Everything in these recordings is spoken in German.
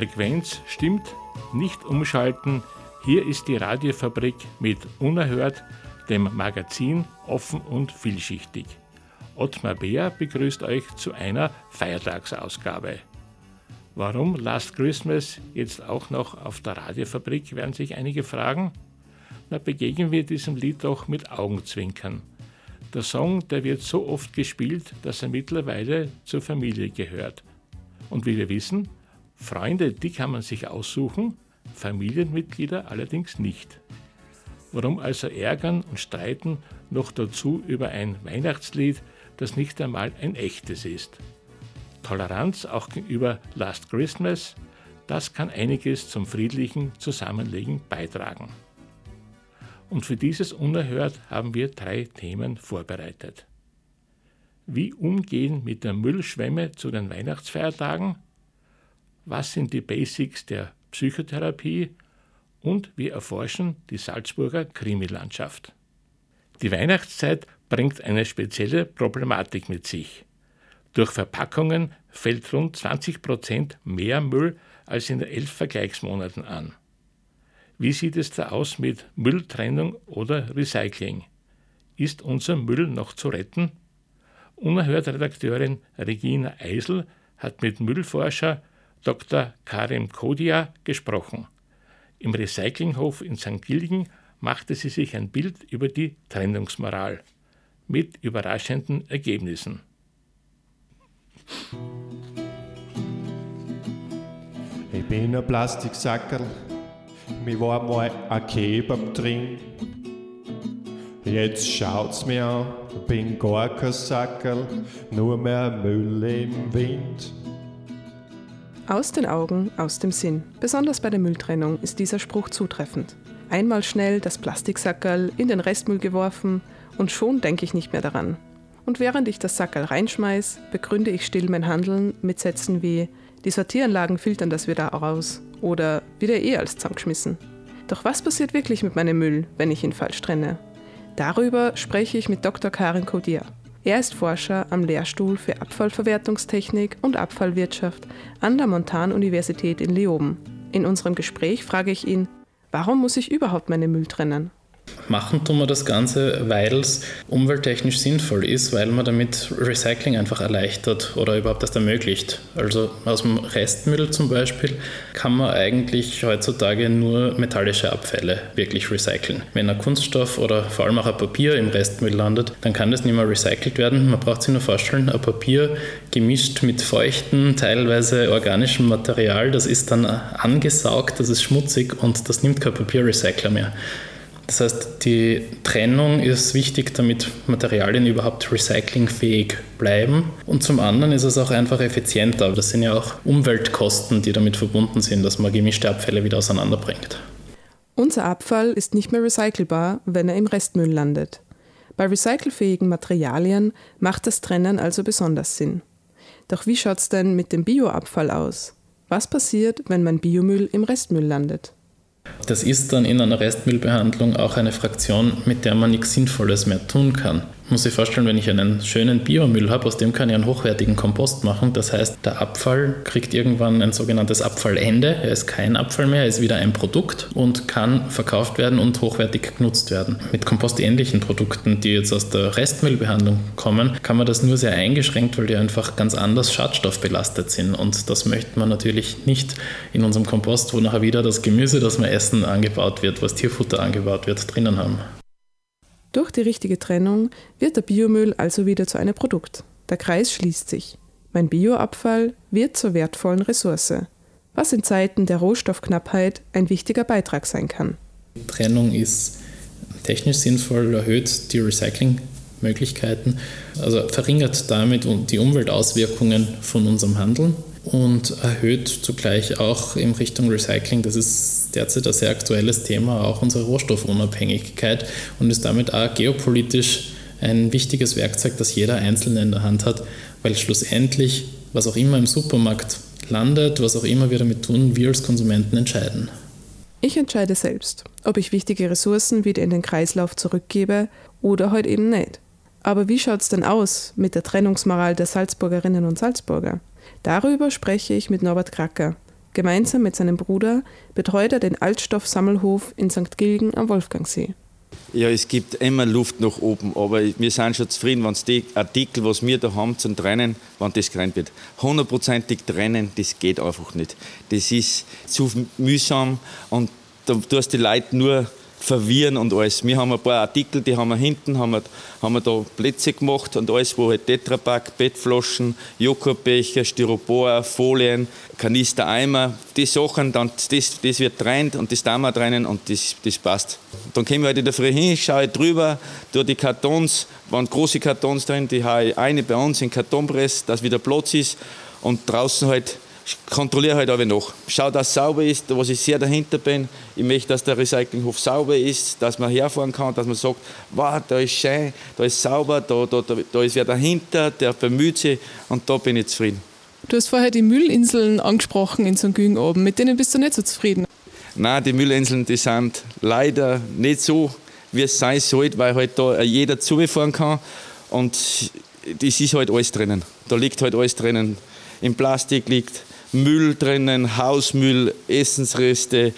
Frequenz stimmt, nicht umschalten. Hier ist die Radiofabrik mit Unerhört, dem Magazin offen und vielschichtig. Ottmar Beer begrüßt euch zu einer Feiertagsausgabe. Warum Last Christmas jetzt auch noch auf der Radiofabrik, werden sich einige fragen. Na, begegnen wir diesem Lied doch mit Augenzwinkern. Der Song, der wird so oft gespielt, dass er mittlerweile zur Familie gehört. Und wie wir wissen, Freunde, die kann man sich aussuchen, Familienmitglieder allerdings nicht. Warum also ärgern und streiten noch dazu über ein Weihnachtslied, das nicht einmal ein echtes ist? Toleranz auch gegenüber Last Christmas, das kann einiges zum friedlichen Zusammenlegen beitragen. Und für dieses Unerhört haben wir drei Themen vorbereitet. Wie umgehen mit der Müllschwemme zu den Weihnachtsfeiertagen? Was sind die Basics der Psychotherapie und wir erforschen die Salzburger Krimilandschaft. Die Weihnachtszeit bringt eine spezielle Problematik mit sich. Durch Verpackungen fällt rund 20 Prozent mehr Müll als in elf Vergleichsmonaten an. Wie sieht es da aus mit Mülltrennung oder Recycling? Ist unser Müll noch zu retten? Unerhört Redakteurin Regina Eisel hat mit Müllforscher Dr. Karim Kodia gesprochen. Im Recyclinghof in St. Gilgen machte sie sich ein Bild über die Trennungsmoral mit überraschenden Ergebnissen. Ich bin ein Plastiksackerl, mir war mal ein Kebab drin. Jetzt schaut's mir an, bin gar kein Sackerl, nur mehr Müll im Wind. Aus den Augen, aus dem Sinn. Besonders bei der Mülltrennung ist dieser Spruch zutreffend. Einmal schnell das Plastiksackerl in den Restmüll geworfen und schon denke ich nicht mehr daran. Und während ich das Sackerl reinschmeiß, begründe ich still mein Handeln mit Sätzen wie die Sortieranlagen filtern das wieder raus oder wieder eh als zusammengeschmissen. Doch was passiert wirklich mit meinem Müll, wenn ich ihn falsch trenne? Darüber spreche ich mit Dr. Karin Kodier. Er ist Forscher am Lehrstuhl für Abfallverwertungstechnik und Abfallwirtschaft an der Montan-Universität in Leoben. In unserem Gespräch frage ich ihn, warum muss ich überhaupt meinen Müll trennen? Machen tun wir das Ganze, weil es umwelttechnisch sinnvoll ist, weil man damit Recycling einfach erleichtert oder überhaupt erst ermöglicht. Also aus dem Restmüll zum Beispiel kann man eigentlich heutzutage nur metallische Abfälle wirklich recyceln. Wenn ein Kunststoff oder vor allem auch ein Papier im Restmüll landet, dann kann das nicht mehr recycelt werden. Man braucht sich nur vorstellen, ein Papier gemischt mit feuchtem, teilweise organischem Material, das ist dann angesaugt, das ist schmutzig und das nimmt kein Papierrecycler mehr. Das heißt, die Trennung ist wichtig, damit Materialien überhaupt recyclingfähig bleiben. Und zum anderen ist es auch einfach effizienter. Das sind ja auch Umweltkosten, die damit verbunden sind, dass man gemischte Abfälle wieder auseinanderbringt. Unser Abfall ist nicht mehr recycelbar, wenn er im Restmüll landet. Bei recycelfähigen Materialien macht das Trennen also besonders Sinn. Doch wie schaut es denn mit dem Bioabfall aus? Was passiert, wenn mein Biomüll im Restmüll landet? Das ist dann in einer Restmüllbehandlung auch eine Fraktion, mit der man nichts Sinnvolles mehr tun kann. Muss sich vorstellen, wenn ich einen schönen Biomüll habe, aus dem kann ich einen hochwertigen Kompost machen. Das heißt, der Abfall kriegt irgendwann ein sogenanntes Abfallende. Er ist kein Abfall mehr, er ist wieder ein Produkt und kann verkauft werden und hochwertig genutzt werden. Mit kompostähnlichen Produkten, die jetzt aus der Restmüllbehandlung kommen, kann man das nur sehr eingeschränkt, weil die einfach ganz anders schadstoffbelastet sind. Und das möchte man natürlich nicht in unserem Kompost, wo nachher wieder das Gemüse, das wir essen, angebaut wird, was Tierfutter angebaut wird, drinnen haben. Durch die richtige Trennung wird der Biomüll also wieder zu einem Produkt. Der Kreis schließt sich. Mein Bioabfall wird zur wertvollen Ressource, was in Zeiten der Rohstoffknappheit ein wichtiger Beitrag sein kann. Trennung ist technisch sinnvoll, erhöht die Recyclingmöglichkeiten, also verringert damit die Umweltauswirkungen von unserem Handeln und erhöht zugleich auch in Richtung Recycling, das ist derzeit ein sehr aktuelles Thema, auch unsere Rohstoffunabhängigkeit und ist damit auch geopolitisch ein wichtiges Werkzeug, das jeder Einzelne in der Hand hat, weil schlussendlich, was auch immer im Supermarkt landet, was auch immer wir damit tun, wir als Konsumenten entscheiden. Ich entscheide selbst, ob ich wichtige Ressourcen wieder in den Kreislauf zurückgebe oder heute halt eben nicht. Aber wie schaut es denn aus mit der Trennungsmoral der Salzburgerinnen und Salzburger? Darüber spreche ich mit Norbert Kracker. Gemeinsam mit seinem Bruder betreut er den Altstoffsammelhof in St. Gilgen am Wolfgangsee. Ja, es gibt immer Luft nach oben, aber wir sind schon zufrieden, wenn die Artikel, was wir da haben zum Trennen, wenn das getrennt wird. Hundertprozentig trennen, das geht einfach nicht. Das ist zu mühsam und da tust die Leute nur verwirren und alles. Wir haben ein paar Artikel, die haben wir hinten, haben wir, haben wir da Plätze gemacht und alles, wo halt Tetrapack, Bettflaschen, Joghurtbecher, Styropor, Folien, Kanister, Eimer, die Sachen, dann, das, das wird trennt und das tun wir trennen und das, das passt. Dann kommen wir halt in der Früh hin, schaue ich drüber, durch die Kartons, waren große Kartons drin, die habe ich eine bei uns in Kartonpress, dass wieder Platz ist und draußen halt kontrolliere halt aber noch. Schau, dass es sauber ist, was ich sehr dahinter bin. Ich möchte, dass der Recyclinghof sauber ist, dass man herfahren kann, dass man sagt, wow, da ist schön, da ist sauber, da, da, da, da ist wer dahinter, der bemüht sich und da bin ich zufrieden. Du hast vorher die Müllinseln angesprochen in St. Gügen oben. Mit denen bist du nicht so zufrieden? Nein, die Müllinseln, die sind leider nicht so, wie es sein sollte, weil halt da jeder zufahren kann und das ist halt alles drinnen. Da liegt halt alles drinnen. Im Plastik liegt Müll drinnen, Hausmüll, Essensreste,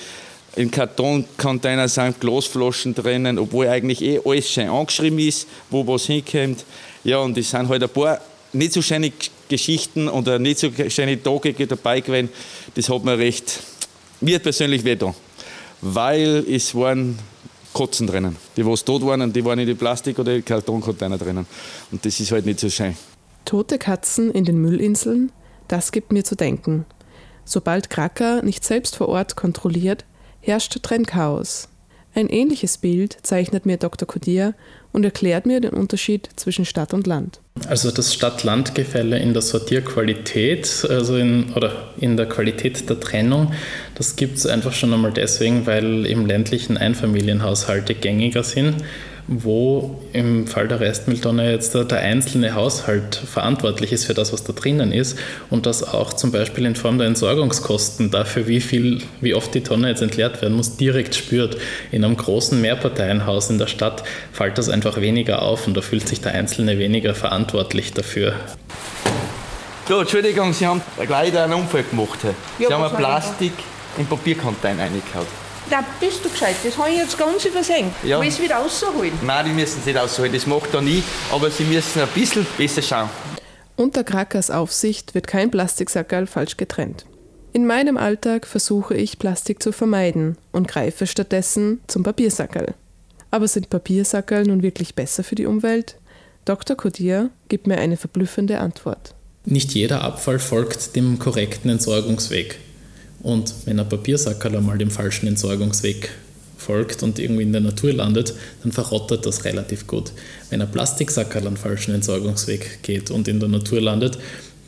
in Kartoncontainer sind Glasflaschen drinnen, obwohl eigentlich eh alles schön angeschrieben ist, wo was hinkommt. Ja, und es sind halt ein paar nicht so schöne Geschichten oder nicht so schöne Tage dabei gewesen. Das hat mir recht, mir persönlich weh Weil es waren Kotzen drinnen. Die, was tot waren, und die waren in die Plastik- oder Kartoncontainer drinnen. Und das ist halt nicht so schön. Tote Katzen in den Müllinseln? Das gibt mir zu denken. Sobald Kracker nicht selbst vor Ort kontrolliert, herrscht Trennchaos. Ein ähnliches Bild zeichnet mir Dr. Kodir und erklärt mir den Unterschied zwischen Stadt und Land. Also das Stadt-Land-Gefälle in der Sortierqualität, also in, oder in der Qualität der Trennung, das gibt es einfach schon einmal deswegen, weil im ländlichen Einfamilienhaushalte gängiger sind wo im Fall der Restmülltonne jetzt der, einzelne Haushalt verantwortlich ist für das, was da drinnen ist und das auch zum Beispiel in Form der Entsorgungskosten dafür, wie viel, wie oft die Tonne jetzt entleert werden muss, direkt spürt. In einem großen Mehrparteienhaus in der Stadt fällt das einfach weniger auf und da fühlt sich der Einzelne weniger verantwortlich dafür. So, Entschuldigung, Sie haben gleich einen Unfall gemacht. Sie ja, haben Plastik in Papiercontainer reingehauen. Da bist du gescheit. Das habe ich jetzt ganz übersehen. Ja. Will es wieder rausholen? Nein, die müssen es nicht rausholen. Das macht er nie. Aber sie müssen ein bisschen besser schauen. Unter Krakers Aufsicht wird kein Plastiksackerl falsch getrennt. In meinem Alltag versuche ich, Plastik zu vermeiden und greife stattdessen zum Papiersackerl. Aber sind Papiersackerl nun wirklich besser für die Umwelt? Dr. Kodir gibt mir eine verblüffende Antwort. Nicht jeder Abfall folgt dem korrekten Entsorgungsweg. Und wenn ein Papiersackerl einmal dem falschen Entsorgungsweg folgt und irgendwie in der Natur landet, dann verrottet das relativ gut. Wenn ein Plastiksackerl einen falschen Entsorgungsweg geht und in der Natur landet,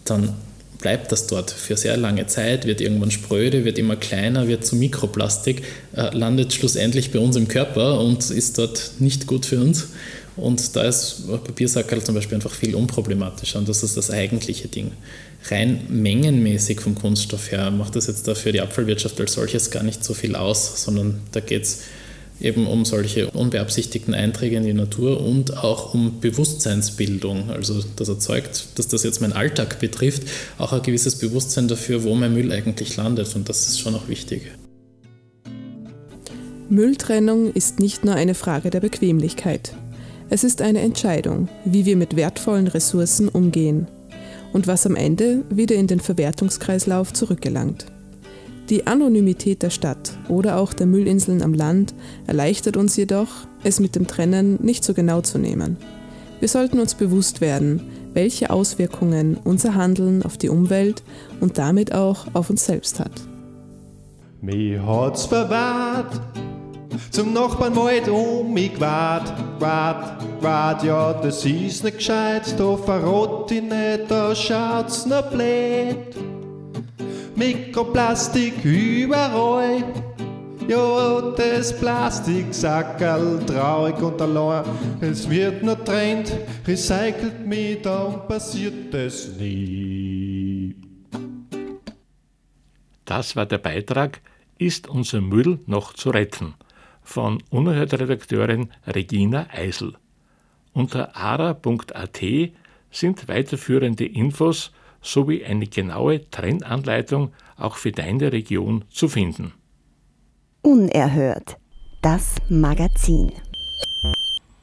dann bleibt das dort für sehr lange Zeit, wird irgendwann spröde, wird immer kleiner, wird zu Mikroplastik, äh, landet schlussendlich bei uns im Körper und ist dort nicht gut für uns. Und da ist Papiersackerl zum Beispiel einfach viel unproblematischer und das ist das eigentliche Ding rein mengenmäßig vom Kunststoff her macht das jetzt dafür die Abfallwirtschaft als solches gar nicht so viel aus, sondern da geht es eben um solche unbeabsichtigten Einträge in die Natur und auch um Bewusstseinsbildung. Also das erzeugt, dass das jetzt meinen Alltag betrifft, auch ein gewisses Bewusstsein dafür, wo mein Müll eigentlich landet und das ist schon auch wichtig. Mülltrennung ist nicht nur eine Frage der Bequemlichkeit. Es ist eine Entscheidung, wie wir mit wertvollen Ressourcen umgehen und was am Ende wieder in den Verwertungskreislauf zurückgelangt. Die Anonymität der Stadt oder auch der Müllinseln am Land erleichtert uns jedoch, es mit dem Trennen nicht so genau zu nehmen. Wir sollten uns bewusst werden, welche Auswirkungen unser Handeln auf die Umwelt und damit auch auf uns selbst hat. Mir hat's verwahrt, zum Nachbarn Wald um mich wart, wart, wart, ja, das ist nicht gescheit, da verrot ich nicht, da schaut's noch blöd. Mikroplastik überall. Ja, das Plastiksackerl traurig und allein. Es wird nur trennt, recycelt mich, dann passiert es nie. Das war der Beitrag Ist unser Müll noch zu retten? Von Unerhört-Redakteurin Regina Eisel. Unter ara.at sind weiterführende Infos sowie eine genaue Trennanleitung auch für deine Region zu finden. Unerhört. Das Magazin.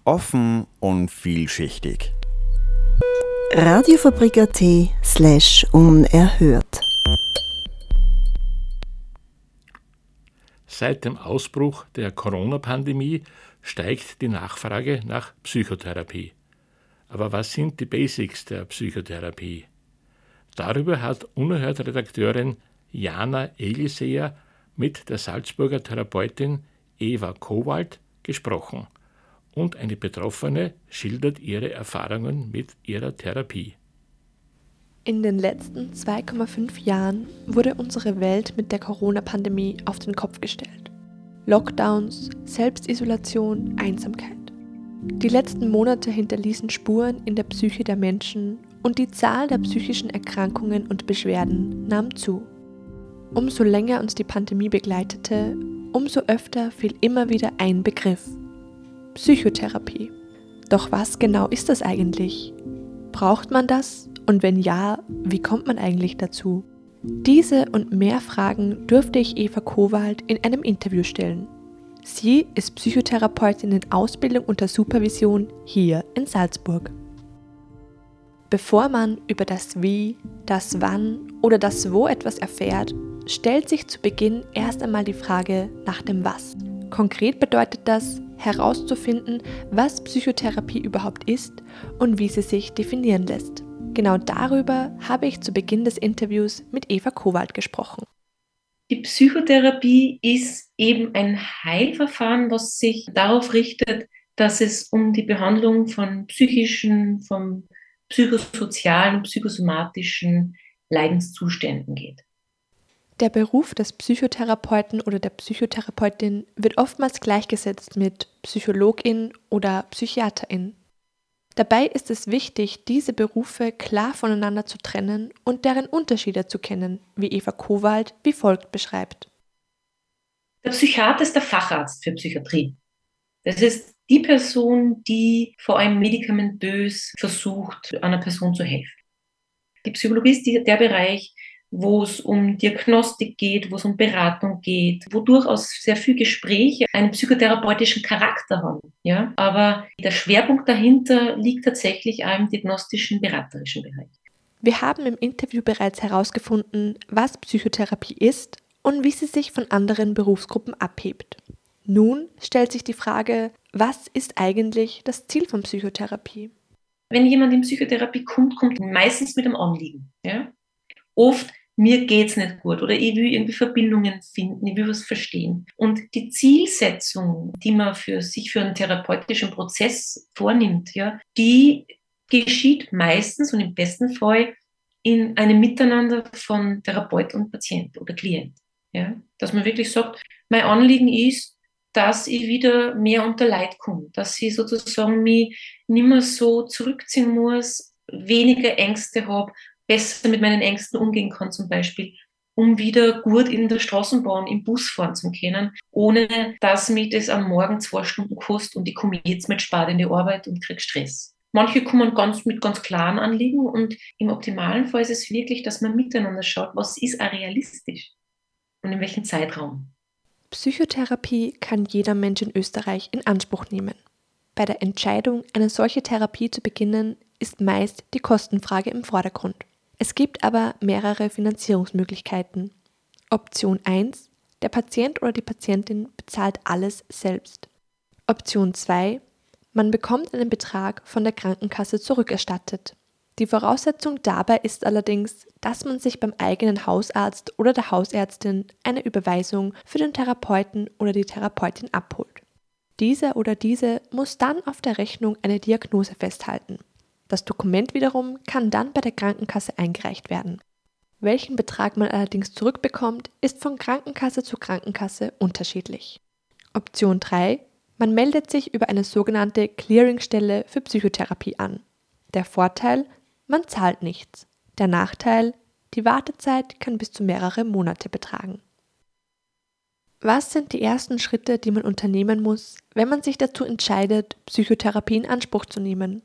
Offen und vielschichtig. Radiofabrik.at slash unerhört. Seit dem Ausbruch der Corona-Pandemie steigt die Nachfrage nach Psychotherapie. Aber was sind die Basics der Psychotherapie? Darüber hat Unerhört-Redakteurin Jana Egelseer mit der Salzburger Therapeutin Eva Kowald gesprochen und eine Betroffene schildert ihre Erfahrungen mit ihrer Therapie. In den letzten 2,5 Jahren wurde unsere Welt mit der Corona-Pandemie auf den Kopf gestellt. Lockdowns, Selbstisolation, Einsamkeit. Die letzten Monate hinterließen Spuren in der Psyche der Menschen und die Zahl der psychischen Erkrankungen und Beschwerden nahm zu. Umso länger uns die Pandemie begleitete, umso öfter fiel immer wieder ein Begriff. Psychotherapie. Doch was genau ist das eigentlich? Braucht man das? Und wenn ja, wie kommt man eigentlich dazu? Diese und mehr Fragen durfte ich Eva Kowald in einem Interview stellen. Sie ist Psychotherapeutin in Ausbildung unter Supervision hier in Salzburg. Bevor man über das Wie, das Wann oder das Wo etwas erfährt, stellt sich zu Beginn erst einmal die Frage nach dem Was. Konkret bedeutet das, herauszufinden, was Psychotherapie überhaupt ist und wie sie sich definieren lässt. Genau darüber habe ich zu Beginn des Interviews mit Eva Kowald gesprochen. Die Psychotherapie ist eben ein Heilverfahren, was sich darauf richtet, dass es um die Behandlung von psychischen, von psychosozialen psychosomatischen Leidenszuständen geht. Der Beruf des Psychotherapeuten oder der Psychotherapeutin wird oftmals gleichgesetzt mit Psychologin oder Psychiaterin. Dabei ist es wichtig, diese Berufe klar voneinander zu trennen und deren Unterschiede zu kennen, wie Eva Kowald wie folgt beschreibt. Der Psychiater ist der Facharzt für Psychiatrie. Das ist die Person, die vor allem medikamentös versucht, einer Person zu helfen. Die Psychologie ist der Bereich, wo es um Diagnostik geht, wo es um Beratung geht, wo durchaus sehr viel Gespräche einen psychotherapeutischen Charakter haben. Ja? Aber der Schwerpunkt dahinter liegt tatsächlich im diagnostischen, beraterischen Bereich. Wir haben im Interview bereits herausgefunden, was Psychotherapie ist und wie sie sich von anderen Berufsgruppen abhebt. Nun stellt sich die Frage, was ist eigentlich das Ziel von Psychotherapie? Wenn jemand in Psychotherapie kommt, kommt meistens mit einem Anliegen. Ja? Oft, mir geht es nicht gut oder ich will irgendwie Verbindungen finden, ich will was verstehen. Und die Zielsetzung, die man für sich für einen therapeutischen Prozess vornimmt, ja, die geschieht meistens und im besten Fall in einem Miteinander von Therapeut und Patient oder Klient. Ja? Dass man wirklich sagt, mein Anliegen ist, dass ich wieder mehr unter Leid komme, dass ich sozusagen mich nicht mehr so zurückziehen muss, weniger Ängste habe, besser mit meinen Ängsten umgehen kann zum Beispiel um wieder gut in der Straßenbahn, im Bus fahren zu können, ohne dass mich das am Morgen zwei Stunden kostet und ich komme jetzt mit spät in die Arbeit und kriege Stress. Manche kommen ganz mit ganz klaren Anliegen und im optimalen Fall ist es wirklich, dass man miteinander schaut, was ist auch realistisch und in welchem Zeitraum. Psychotherapie kann jeder Mensch in Österreich in Anspruch nehmen. Bei der Entscheidung, eine solche Therapie zu beginnen, ist meist die Kostenfrage im Vordergrund. Es gibt aber mehrere Finanzierungsmöglichkeiten. Option 1. Der Patient oder die Patientin bezahlt alles selbst. Option 2. Man bekommt einen Betrag von der Krankenkasse zurückerstattet. Die Voraussetzung dabei ist allerdings, dass man sich beim eigenen Hausarzt oder der Hausärztin eine Überweisung für den Therapeuten oder die Therapeutin abholt. Dieser oder diese muss dann auf der Rechnung eine Diagnose festhalten. Das Dokument wiederum kann dann bei der Krankenkasse eingereicht werden. Welchen Betrag man allerdings zurückbekommt, ist von Krankenkasse zu Krankenkasse unterschiedlich. Option 3 man meldet sich über eine sogenannte Clearingstelle für Psychotherapie an. Der Vorteil, man zahlt nichts. Der Nachteil, die Wartezeit kann bis zu mehrere Monate betragen. Was sind die ersten Schritte, die man unternehmen muss, wenn man sich dazu entscheidet, Psychotherapie in Anspruch zu nehmen?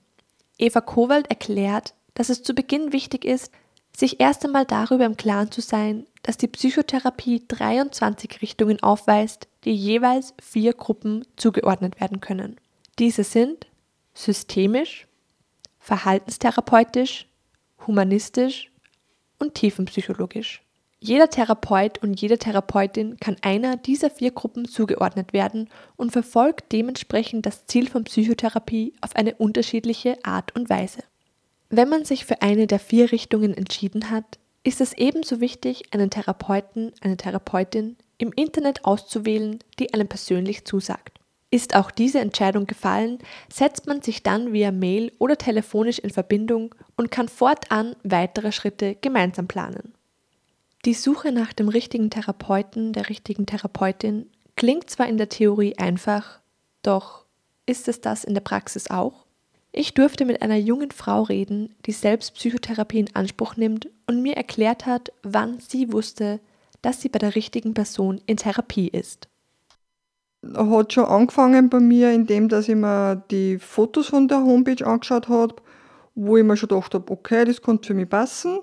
Eva Kowald erklärt, dass es zu Beginn wichtig ist, sich erst einmal darüber im Klaren zu sein, dass die Psychotherapie 23 Richtungen aufweist, die jeweils vier Gruppen zugeordnet werden können. Diese sind systemisch, verhaltenstherapeutisch, humanistisch und tiefenpsychologisch. Jeder Therapeut und jede Therapeutin kann einer dieser vier Gruppen zugeordnet werden und verfolgt dementsprechend das Ziel von Psychotherapie auf eine unterschiedliche Art und Weise. Wenn man sich für eine der vier Richtungen entschieden hat, ist es ebenso wichtig, einen Therapeuten, eine Therapeutin im Internet auszuwählen, die einem persönlich zusagt. Ist auch diese Entscheidung gefallen, setzt man sich dann via Mail oder telefonisch in Verbindung und kann fortan weitere Schritte gemeinsam planen. Die Suche nach dem richtigen Therapeuten, der richtigen Therapeutin klingt zwar in der Theorie einfach, doch ist es das in der Praxis auch? Ich durfte mit einer jungen Frau reden, die selbst Psychotherapie in Anspruch nimmt und mir erklärt hat, wann sie wusste, dass sie bei der richtigen Person in Therapie ist. Hat schon angefangen bei mir, indem dass ich mir die Fotos von der Homepage angeschaut habe, wo ich mir schon gedacht habe, okay, das könnte für mich passen.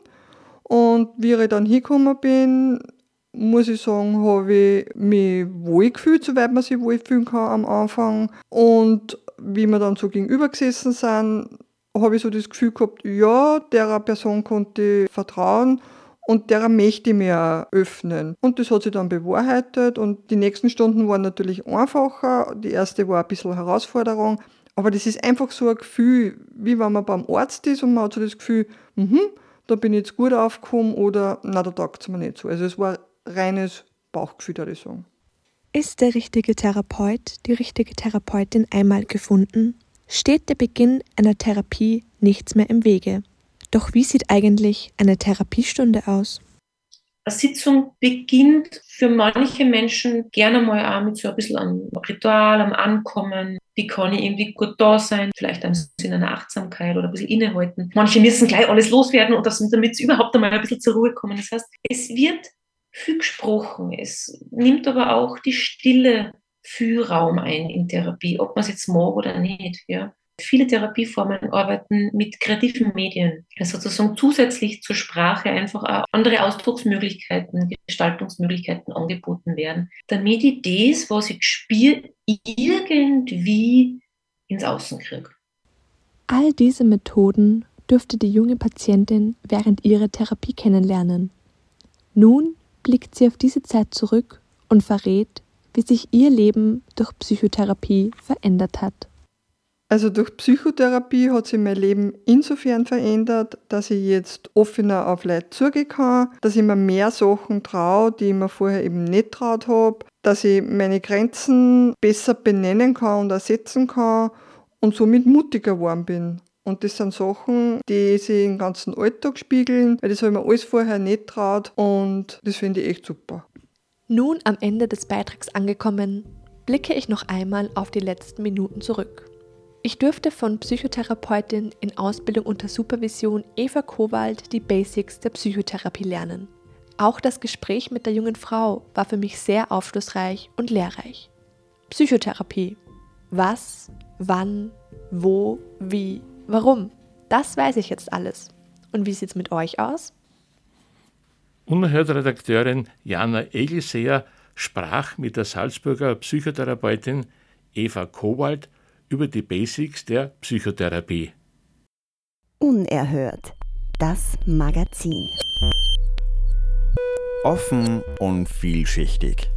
Und wie ich dann hingekommen bin, muss ich sagen, habe ich mich wohlgefühlt, soweit man sich wohlfühlen kann am Anfang. Und wie wir dann so gegenüber gesessen sind, habe ich so das Gefühl gehabt, ja, der Person konnte ich vertrauen und der möchte ich mir öffnen. Und das hat sich dann bewahrheitet und die nächsten Stunden waren natürlich einfacher. Die erste war ein bisschen Herausforderung, aber das ist einfach so ein Gefühl, wie wenn man beim Arzt ist und man hat so das Gefühl, mhm, da bin ich jetzt gut aufgekommen oder na, da taugt es mir nicht so. Also es war reines Bauchgefühl, würde ich sagen. Ist der richtige Therapeut, die richtige Therapeutin einmal gefunden, steht der Beginn einer Therapie nichts mehr im Wege. Doch wie sieht eigentlich eine Therapiestunde aus? Eine Sitzung beginnt für manche Menschen gerne mal auch mit so ein bisschen einem Ritual, am Ankommen. Wie kann ich irgendwie gut da sein? Vielleicht ein bisschen einer Achtsamkeit oder ein bisschen innehalten. Manche müssen gleich alles loswerden, und damit sie überhaupt einmal ein bisschen zur Ruhe kommen. Das heißt, es wird viel gesprochen. Es nimmt aber auch die Stille viel Raum ein in Therapie, ob man es jetzt mag oder nicht. Ja. Viele Therapieformen arbeiten mit kreativen Medien, also sozusagen zusätzlich zur Sprache einfach auch andere Ausdrucksmöglichkeiten, Gestaltungsmöglichkeiten angeboten werden, damit ich das, was ich spüre, irgendwie ins Außen kriege. All diese Methoden dürfte die junge Patientin während ihrer Therapie kennenlernen. Nun blickt sie auf diese Zeit zurück und verrät, wie sich ihr Leben durch Psychotherapie verändert hat. Also durch Psychotherapie hat sich mein Leben insofern verändert, dass ich jetzt offener auf Leute zugehen kann, dass ich mir mehr Sachen traue, die ich mir vorher eben nicht traut habe, dass ich meine Grenzen besser benennen kann und ersetzen kann und somit mutiger geworden bin. Und das sind Sachen, die sich im ganzen Alltag spiegeln, weil das habe ich mir alles vorher nicht traut und das finde ich echt super. Nun am Ende des Beitrags angekommen, blicke ich noch einmal auf die letzten Minuten zurück. Ich durfte von Psychotherapeutin in Ausbildung unter Supervision Eva Kowald die Basics der Psychotherapie lernen. Auch das Gespräch mit der jungen Frau war für mich sehr aufschlussreich und lehrreich. Psychotherapie. Was, wann, wo, wie, warum? Das weiß ich jetzt alles. Und wie sieht es mit euch aus? Unerhört-Redakteurin Jana Egelseer sprach mit der Salzburger Psychotherapeutin Eva Kowald über die Basics der Psychotherapie. Unerhört. Das Magazin. Offen und vielschichtig.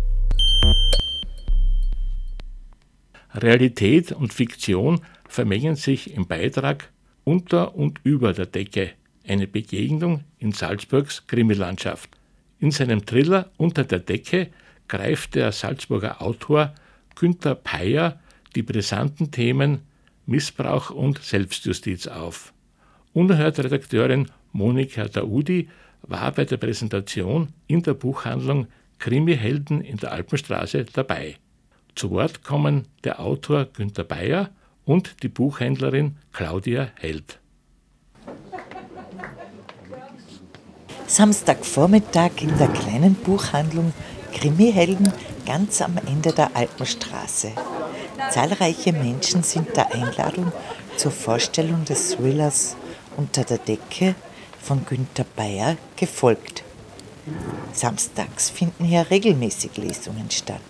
Realität und Fiktion vermengen sich im Beitrag unter und über der Decke. Eine Begegnung in Salzburgs Krimilandschaft. In seinem Thriller Unter der Decke greift der Salzburger Autor Günther Peyer die brisanten Themen Missbrauch und Selbstjustiz auf. Unerhört Redakteurin Monika Daudi war bei der Präsentation in der Buchhandlung Krimihelden in der Alpenstraße dabei. Zu Wort kommen der Autor Günter Bayer und die Buchhändlerin Claudia Held. Samstagvormittag in der kleinen Buchhandlung Krimihelden ganz am Ende der Alpenstraße. Zahlreiche Menschen sind der Einladung zur Vorstellung des Thrillers Unter der Decke von Günter Bayer gefolgt. Samstags finden hier regelmäßig Lesungen statt.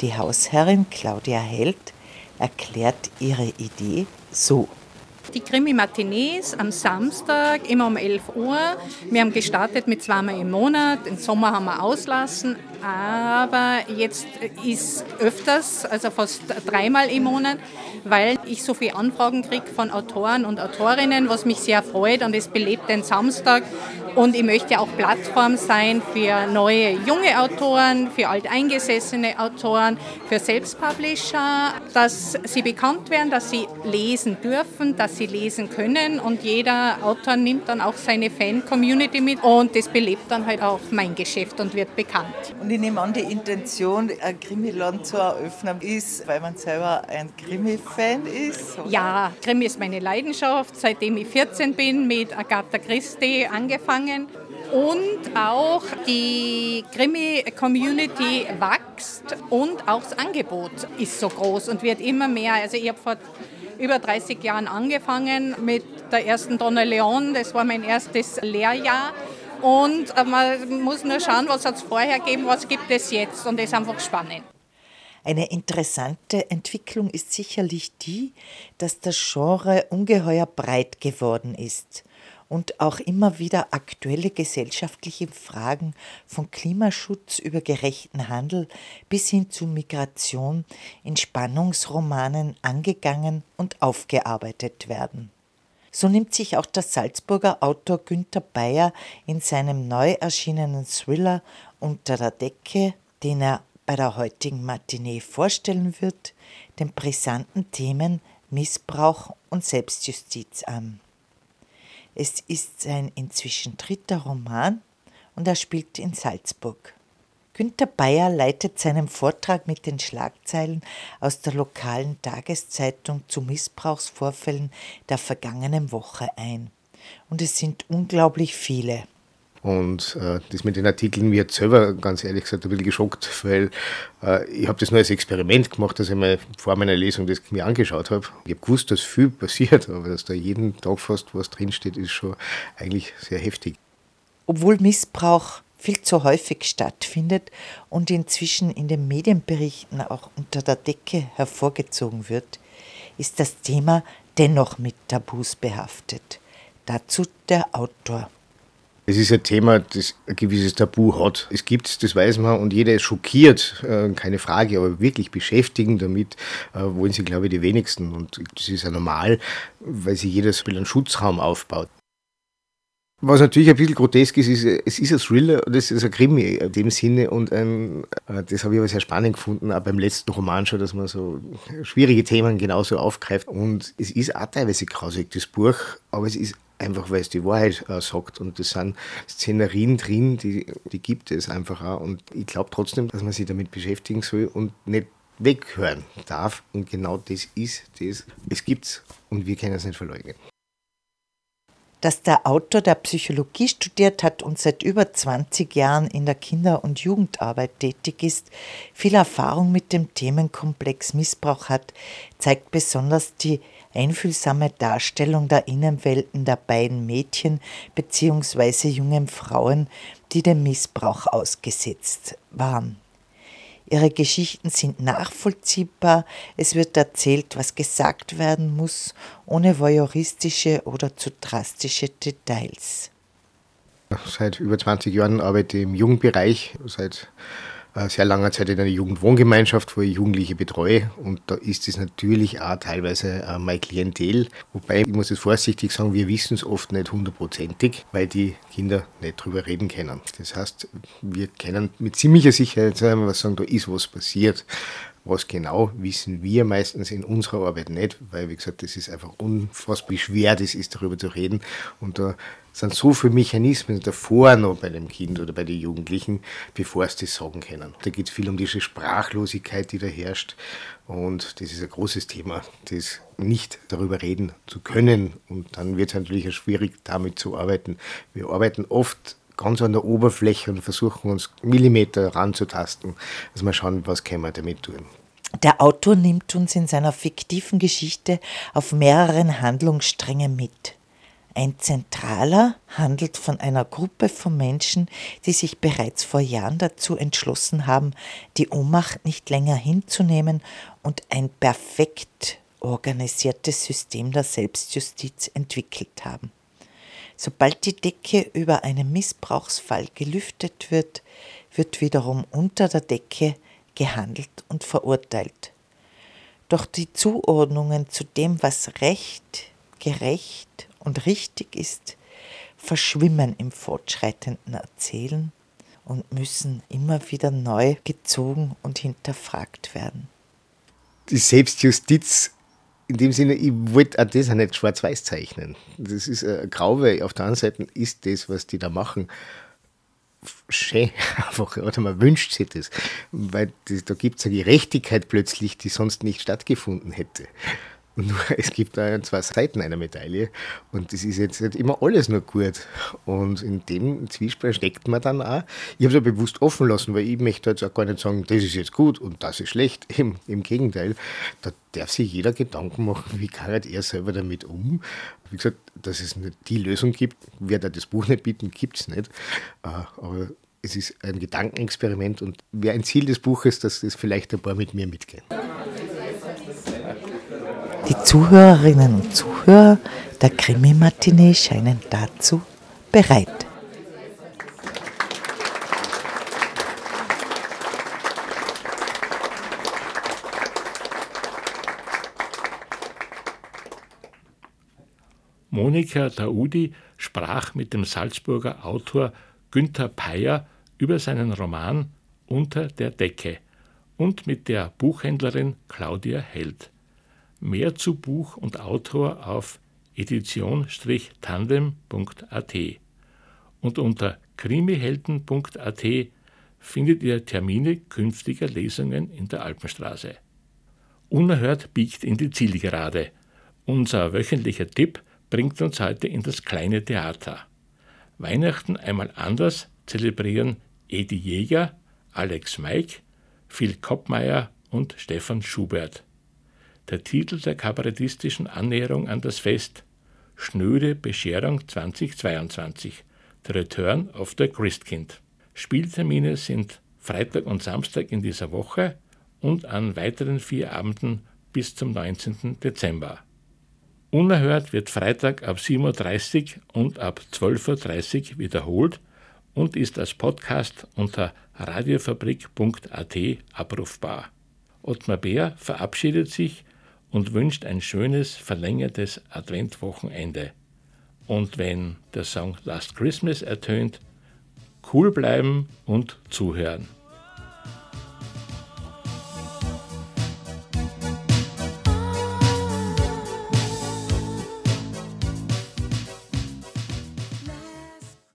Die Hausherrin Claudia Held erklärt ihre Idee so. Die Krimi-Matinees am Samstag immer um 11 Uhr. Wir haben gestartet mit zweimal im Monat. Im Sommer haben wir auslassen, aber jetzt ist öfters, also fast dreimal im Monat, weil ich so viele Anfragen kriege von Autoren und Autorinnen, was mich sehr freut und es belebt den Samstag. Und ich möchte auch Plattform sein für neue junge Autoren, für alteingesessene Autoren, für Selbstpublisher, dass sie bekannt werden, dass sie lesen dürfen, dass sie lesen können und jeder Autor nimmt dann auch seine Fan-Community mit und das belebt dann halt auch mein Geschäft und wird bekannt. Und ich nehme an, die Intention, ein Krimiladen zu eröffnen, ist, weil man selber ein Krimi-Fan ist? Oder? Ja, Krimi ist meine Leidenschaft, seitdem ich 14 bin, mit Agatha Christie angefangen angefangen. Und auch die Krimi-Community wächst und auch das Angebot ist so groß und wird immer mehr. Also ich habe vor über 30 Jahren angefangen mit der ersten Donna Leon, das war mein erstes Lehrjahr. Und man muss nur schauen, was hat es vorher gegeben, was gibt es jetzt und das ist einfach spannend. Eine interessante Entwicklung ist sicherlich die, dass das Genre ungeheuer breit geworden ist und auch immer wieder aktuelle gesellschaftliche Fragen von Klimaschutz über gerechten Handel bis hin zu Migration in Spannungsromanen angegangen und aufgearbeitet werden. So nimmt sich auch der Salzburger Autor Günther Bayer in seinem neu erschienenen Thriller Unter der Decke, den er bei der heutigen Matinee vorstellen wird, den brisanten Themen Missbrauch und Selbstjustiz an. Es ist sein inzwischen dritter Roman und er spielt in Salzburg. Günter Bayer leitet seinen Vortrag mit den Schlagzeilen aus der lokalen Tageszeitung zu Missbrauchsvorfällen der vergangenen Woche ein. Und es sind unglaublich viele. Und äh, das mit den Artikeln, mir hat selber ganz ehrlich gesagt ein bisschen geschockt, weil äh, ich habe das nur als Experiment gemacht, dass ich mal vor meiner Lesung das mir angeschaut habe. Ich habe gewusst, dass viel passiert, aber dass da jeden Tag fast was drinsteht, ist schon eigentlich sehr heftig. Obwohl Missbrauch viel zu häufig stattfindet und inzwischen in den Medienberichten auch unter der Decke hervorgezogen wird, ist das Thema dennoch mit Tabus behaftet. Dazu der Autor. Es ist ein Thema, das ein gewisses Tabu hat. Es gibt das weiß man, und jeder ist schockiert, äh, keine Frage, aber wirklich beschäftigen damit äh, wollen sie, glaube ich, die wenigsten. Und das ist ja normal, weil sich jeder so einen Schutzraum aufbaut. Was natürlich ein bisschen grotesk ist, ist, es ist ein Thriller es ist ein Krimi in dem Sinne und ähm, das habe ich aber sehr spannend gefunden, auch beim letzten Roman schon, dass man so schwierige Themen genauso aufgreift und es ist auch teilweise grausig, das Buch, aber es ist einfach weil es die Wahrheit äh, sagt. Und das sind Szenerien drin, die, die gibt es einfach auch. Und ich glaube trotzdem, dass man sich damit beschäftigen soll und nicht weghören darf. Und genau das ist das. Es gibt's und wir können es nicht verleugnen. Dass der Autor, der Psychologie studiert hat und seit über 20 Jahren in der Kinder- und Jugendarbeit tätig ist, viel Erfahrung mit dem Themenkomplex Missbrauch hat, zeigt besonders die einfühlsame Darstellung der Innenwelten der beiden Mädchen bzw. jungen Frauen, die dem Missbrauch ausgesetzt waren. Ihre Geschichten sind nachvollziehbar, es wird erzählt, was gesagt werden muss, ohne voyeuristische oder zu drastische Details. Seit über 20 Jahren arbeite ich im Jugendbereich, seit sehr langer Zeit in einer Jugendwohngemeinschaft, wo ich Jugendliche betreue. Und da ist es natürlich auch teilweise äh, mein Klientel. Wobei, ich muss es vorsichtig sagen, wir wissen es oft nicht hundertprozentig, weil die Kinder nicht drüber reden können. Das heißt, wir können mit ziemlicher Sicherheit sagen, sagen, da ist was passiert. Was genau wissen wir meistens in unserer Arbeit nicht, weil, wie gesagt, das ist einfach unfassbar schwer, das ist darüber zu reden. Und da sind so viele Mechanismen davor noch bei dem Kind oder bei den Jugendlichen, bevor sie das sagen können. Da geht es viel um diese Sprachlosigkeit, die da herrscht. Und das ist ein großes Thema, das nicht darüber reden zu können. Und dann wird es natürlich auch schwierig, damit zu arbeiten. Wir arbeiten oft ganz an der Oberfläche und versuchen uns Millimeter ranzutasten, dass wir schauen, was können wir damit tun. Der Autor nimmt uns in seiner fiktiven Geschichte auf mehreren Handlungssträngen mit. Ein zentraler handelt von einer Gruppe von Menschen, die sich bereits vor Jahren dazu entschlossen haben, die Ohnmacht nicht länger hinzunehmen und ein perfekt organisiertes System der Selbstjustiz entwickelt haben. Sobald die Decke über einen Missbrauchsfall gelüftet wird, wird wiederum unter der Decke gehandelt und verurteilt. Doch die Zuordnungen zu dem, was recht, gerecht und richtig ist, verschwimmen im fortschreitenden Erzählen und müssen immer wieder neu gezogen und hinterfragt werden. Die Selbstjustiz in dem Sinne, ich wollte auch das auch nicht schwarz-weiß zeichnen. Das ist äh, grau, weil auf der anderen Seite ist das, was die da machen, schön einfach, oder man wünscht sich das, weil das, da gibt es eine Gerechtigkeit plötzlich, die sonst nicht stattgefunden hätte. Nur es gibt da zwei Seiten einer Medaille und das ist jetzt nicht immer alles nur gut. Und in dem Zwiespalt steckt man dann auch. Ich habe es ja bewusst offen lassen, weil ich möchte jetzt auch gar nicht sagen, das ist jetzt gut und das ist schlecht. Im, im Gegenteil, da darf sich jeder Gedanken machen, wie kann er selber damit um. Wie gesagt, dass es nicht die Lösung gibt, wer da das Buch nicht bieten, gibt es nicht. Äh, aber es ist ein Gedankenexperiment und wäre ein Ziel des Buches, dass das vielleicht ein paar mit mir mitgehen. Die Zuhörerinnen und Zuhörer der Krimi-Matinee scheinen dazu bereit. Monika Daudi sprach mit dem Salzburger Autor Günther Peyer über seinen Roman Unter der Decke und mit der Buchhändlerin Claudia Held. Mehr zu Buch und Autor auf edition-tandem.at und unter krimihelden.at findet ihr Termine künftiger Lesungen in der Alpenstraße. Unerhört biegt in die Zielgerade. Unser wöchentlicher Tipp bringt uns heute in das kleine Theater. Weihnachten einmal anders zelebrieren Edi Jäger, Alex Meik, Phil Koppmeier und Stefan Schubert. Der Titel der kabarettistischen Annäherung an das Fest Schnöde Bescherung 2022 The Return of the Christkind. Spieltermine sind Freitag und Samstag in dieser Woche und an weiteren vier Abenden bis zum 19. Dezember. Unerhört wird Freitag ab 7.30 Uhr und ab 12.30 Uhr wiederholt und ist als Podcast unter radiofabrik.at abrufbar. Ottmar Bär verabschiedet sich und wünscht ein schönes, verlängertes Adventwochenende. Und wenn der Song Last Christmas ertönt, cool bleiben und zuhören.